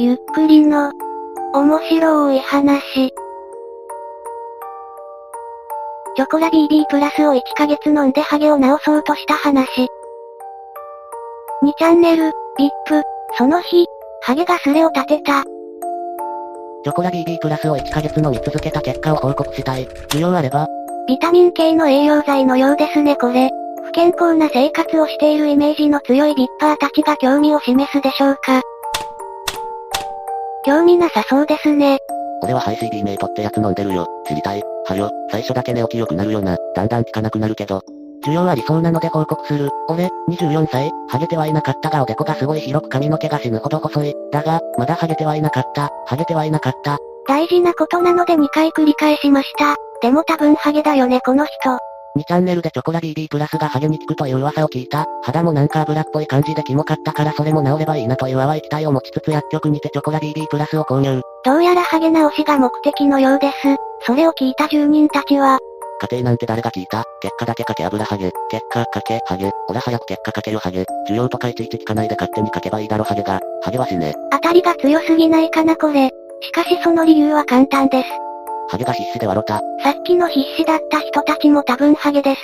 ゆっくりの、面白い話。チョコラ BB プラスを1ヶ月飲んでハゲを治そうとした話。2チャンネル、VIP、その日、ハゲがスレを立てた。チョコラ BB プラスを1ヶ月飲み続けた結果を報告したい。需要あれば、ビタミン系の栄養剤のようですねこれ。不健康な生活をしているイメージの強いビッパーたちが興味を示すでしょうか。興味なさそうですね。俺はハイ CB メイトってやつ飲んでるよ。知りたい。はよ、最初だけ寝起き良くなるよな。だんだん効かなくなるけど。需要ありそうなので報告する。俺、24歳、ハゲてはいなかったがおでこがすごい広く髪の毛が死ぬほど細い。だが、まだハゲてはいなかった。ハゲてはいなかった。大事なことなので2回繰り返しました。でも多分ハゲだよねこの人。2チャンネルでチョコラ BB プラスがハゲに効くという噂を聞いた。肌もなんか油っぽい感じでキモかったからそれも治ればいいなという淡い期待を持ちつつ薬局にてチョコラ BB プラスを購入。どうやらハゲ直しが目的のようです。それを聞いた住人たちは、家庭なんて誰が聞いた結果だけかけ油ハゲ。結果かけハゲ。ほら早く結果かけよハゲ。需要とかいちいち聞かないで勝手に書けばいいだろハゲが。ハゲは死ね。当たりが強すぎないかなこれ。しかしその理由は簡単です。ハゲが必死で笑った。さっきの必死だった人たちも多分ハゲです。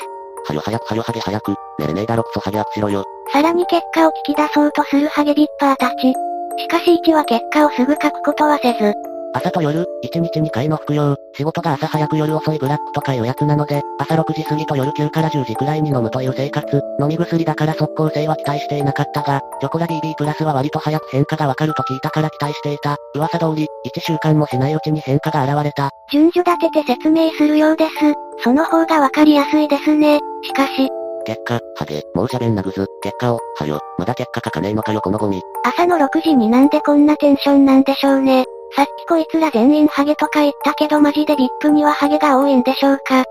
はよ早くはよハゲ早く。寝れねえだろクソハゲアップしろよ。さらに結果を聞き出そうとするハゲビッパーたち。しかし1は結果をすぐ書くことはせず、朝と夜、1日2回の服用。仕事が朝早く夜遅いブラックとかいうやつなので、朝6時過ぎと夜9から10時くらいに飲むという生活。飲み薬だから即効性は期待していなかったが、チョコラ BB プラスは割と早く変化がわかると聞いたから期待していた。噂通り、1週間もしないうちに変化が現れた。順序立てて説明するようです。その方がわかりやすいですね。しかし、結果、ハゲ、もうしゃべんなぐず、結果を、はよ、まだ結果書かねえのかよこのゴミ。朝の6時になんでこんなテンションなんでしょうね。さっきこいつら全員ハゲとか言ったけどマジで VIP にはハゲが多いんでしょうか？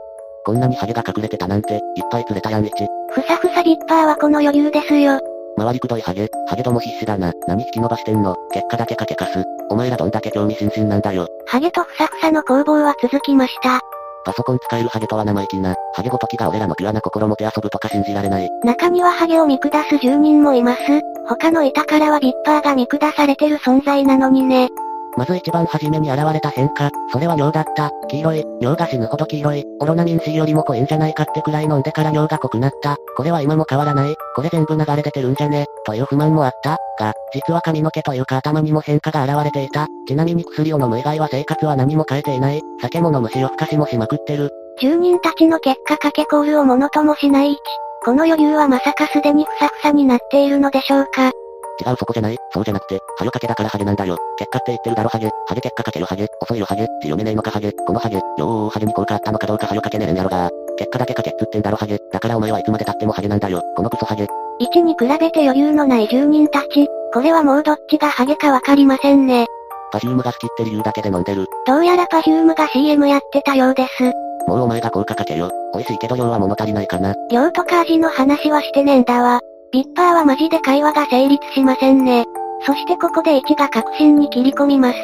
こんなにハゲが隠れてたなんて、いっぱい釣れたやん1。ふさふさビッパーはこの余裕ですよ。周りくどいハゲ、ハゲども必死だな。何引き伸ばしてんの？結果だけかけかす。お前らどんだけ興味津々なんだよ。ハゲとふさふさの攻防は続きました。パソコン使えるハゲとは生意気な、ハゲごときが俺らのピュアな心もて遊ぶとか信じられない。中にはハゲを見下す住人もいます。他の板からはビッパーが見下されてる存在なのにね。まず一番初めに現れた変化、それは尿だった。黄色い、尿が死ぬほど黄色い、オロナミン C よりも濃いんじゃないかってくらい飲んでから尿が濃くなった。これは今も変わらない。これ全部流れ出てるんじゃねという不満もあった。が、実は髪の毛というか頭にも変化が現れていた。ちなみに薬を飲む以外は生活は何も変えていない。酒も飲むし夜更かしもしまくってる。住人たちの結果かけコールをものともしない位置。この余裕はまさかすでにふさふさになっているのでしょうか。違うそこじゃない、そうじゃなくて、ハゲかけだからハゲなんだよ。結果って言ってるだろハゲ、ハゲ結果かけよハゲ、遅いよハゲ、字読めねえのかハゲ、このハゲ、よーハゲに効果あったのかどうかはよかけねえんやろが結果だけかけっつってんだろハゲ、だからお前はいつまで経ってもハゲなんだよ、このクソハゲ。1に比べて余裕のない住人たち。これはもうどっちがハゲかわかりませんね。パフュームが好きって理由だけで飲んでる。どうやらパフュームが CM やってたようです。もうお前が効果書けよ。美味しいけど量は物足りないかな。量とか味の話はしてねえんだわ。ビッパーはマジで会話が成立しませんね。そしてここで1が核心に切り込みます。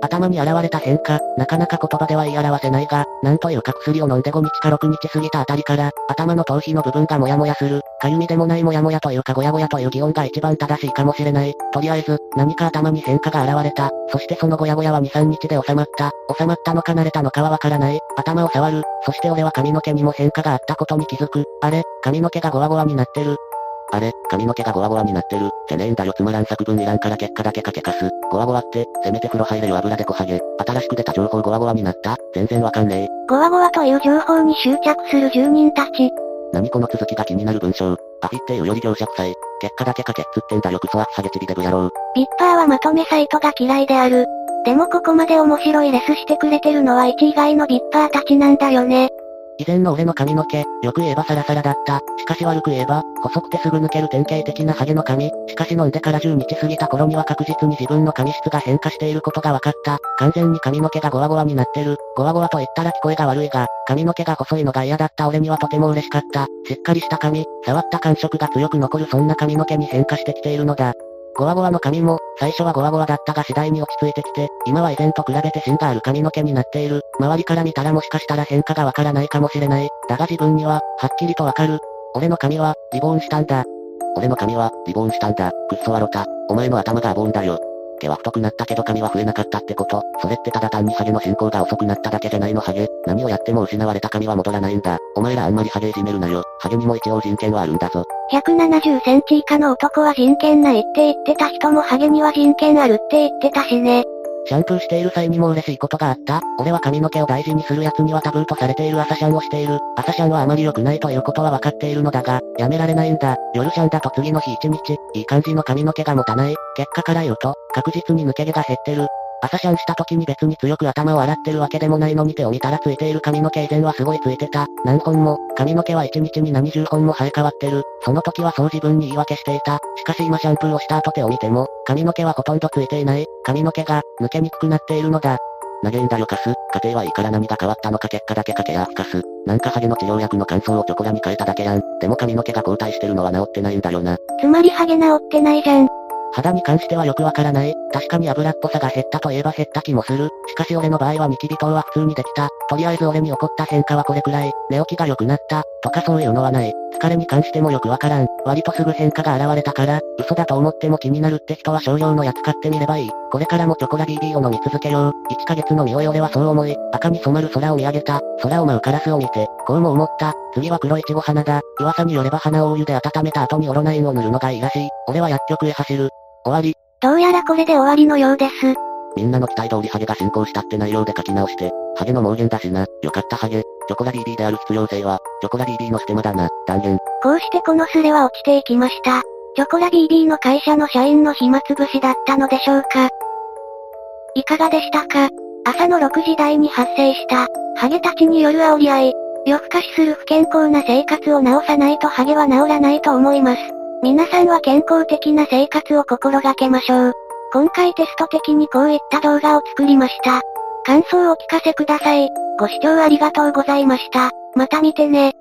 頭に現れた変化、なかなか言葉では言い表せないが、なんというか薬を飲んで5日か6日過ぎたあたりから、頭の頭皮の部分がモヤモヤする。かゆみでもないモヤモヤというかゴヤゴヤという擬音が一番正しいかもしれない。とりあえず、何か頭に変化が現れた。そしてそのゴヤゴヤは2、3日で収まった。収まったのか慣れたのかはわからない。頭を触る。そして俺は髪の毛にも変化があったことに気づく。あれ、髪の毛がゴワゴワになってる。あれ、髪の毛がゴワゴワになってる。じゃねえんだよつまらん作文いらんから結果だけかけかす。ゴワゴワって、せめて風呂入れよ油でこはげ。新しく出た情報ゴワゴワになった全然わかんねえ。ゴワゴワという情報に執着する住人たち。何この続きが気になる文章。パフィっていうより業者臭い。結果だけかけっつってんだよクソアッサゲチビデブ野郎。ビッパーはまとめサイトが嫌いである。でもここまで面白いレスしてくれてるのは1以外のビッパーたちなんだよね。以前の俺の髪の毛、よく言えばサラサラだった。しかし悪く言えば、細くてすぐ抜ける典型的なハゲの髪。しかし飲んでから10日過ぎた頃には確実に自分の髪質が変化していることが分かった。完全に髪の毛がゴワゴワになってる。ゴワゴワと言ったら聞こえが悪いが、髪の毛が細いのが嫌だった俺にはとても嬉しかった。しっかりした髪、触った感触が強く残るそんな髪の毛に変化してきているのだ。ゴワゴワの髪も、最初はゴワゴワだったが次第に落ち着いてきて、今は以前と比べて芯がある髪の毛になっている。周りから見たらもしかしたら変化がわからないかもしれない。だが自分には、はっきりとわかる。俺の髪は、リボーンしたんだ。俺の髪は、リボーンしたんだ。くっそ笑った。お前の頭がアボーンだよ。毛は太くなったけど髪は増えなかったってこと。それってただ単にハゲの進行が遅くなっただけじゃないのハゲ。何をやっても失われた髪は戻らないんだ。お前らあんまりハゲいじめるなよ。ハゲにも一応人権はあるんだぞ。170センチ以下の男は人権ないって言ってた人もハゲには人権あるって言ってたしね。シャンプーしている際にも嬉しいことがあった俺は髪の毛を大事にする奴にはタブーとされている朝シャンをしている。朝シャンはあまり良くないということは分かっているのだが、やめられないんだ。夜シャンだと次の日一日、いい感じの髪の毛が持たない。結果から言うと、確実に抜け毛が減ってる。朝シャンした時に別に強く頭を洗ってるわけでもないのに手を見たらついている髪の毛以前はすごいついてた。何本も、髪の毛は1日に何十本も生え変わってる。その時はそう自分に言い訳していた。しかし今シャンプーをした後手を見ても、髪の毛はほとんどついていない。髪の毛が、抜けにくくなっているのだ。投げんだよカス。家庭はいいから何が変わったのか結果だけかけやアカス。なんかハゲの治療薬の乾燥をチョコラに変えただけやん。でも髪の毛が後退してるのは治ってないんだよな。つまりハゲ治ってないじゃん。肌に関してはよくわからない。確かに油っぽさが減ったといえば減った気もする。しかし俺の場合はニキビ等は普通にできた。とりあえず俺に起こった変化はこれくらい。寝起きが良くなった。とかそういうのはない。疲れに関してもよくわからん。割とすぐ変化が現れたから、嘘だと思っても気になるって人は少量のやつ買ってみればいい。これからもチョコラ BB を飲み続けよう。1ヶ月の匂い俺はそう思い、赤に染まる空を見上げた。空を舞うカラスを見て、こうも思った。次は黒いちご花だ。噂によれば花をお湯で温めた後にオロナインを塗るのがいいらしい。俺は薬局へ走る。終わり。どうやらこれで終わりのようです。みんなの期待通りハゲが進行したって内容で書き直して、ハゲの盲言だしな。よかったハゲ。チョコラ BB である必要性は、チョコラ BB のステマだな。断言。こうしてこのスレは落ちていきました。チョコラ BB の会社の社員の暇つぶしだったのでしょうかいかがでしたか？朝の6時台に発生した、ハゲたちによる煽り合い。夜更かしする不健康な生活を直さないとハゲは治らないと思います。皆さんは健康的な生活を心がけましょう。今回テスト的にこういった動画を作りました。感想をお聞かせください。ご視聴ありがとうございました。また見てね。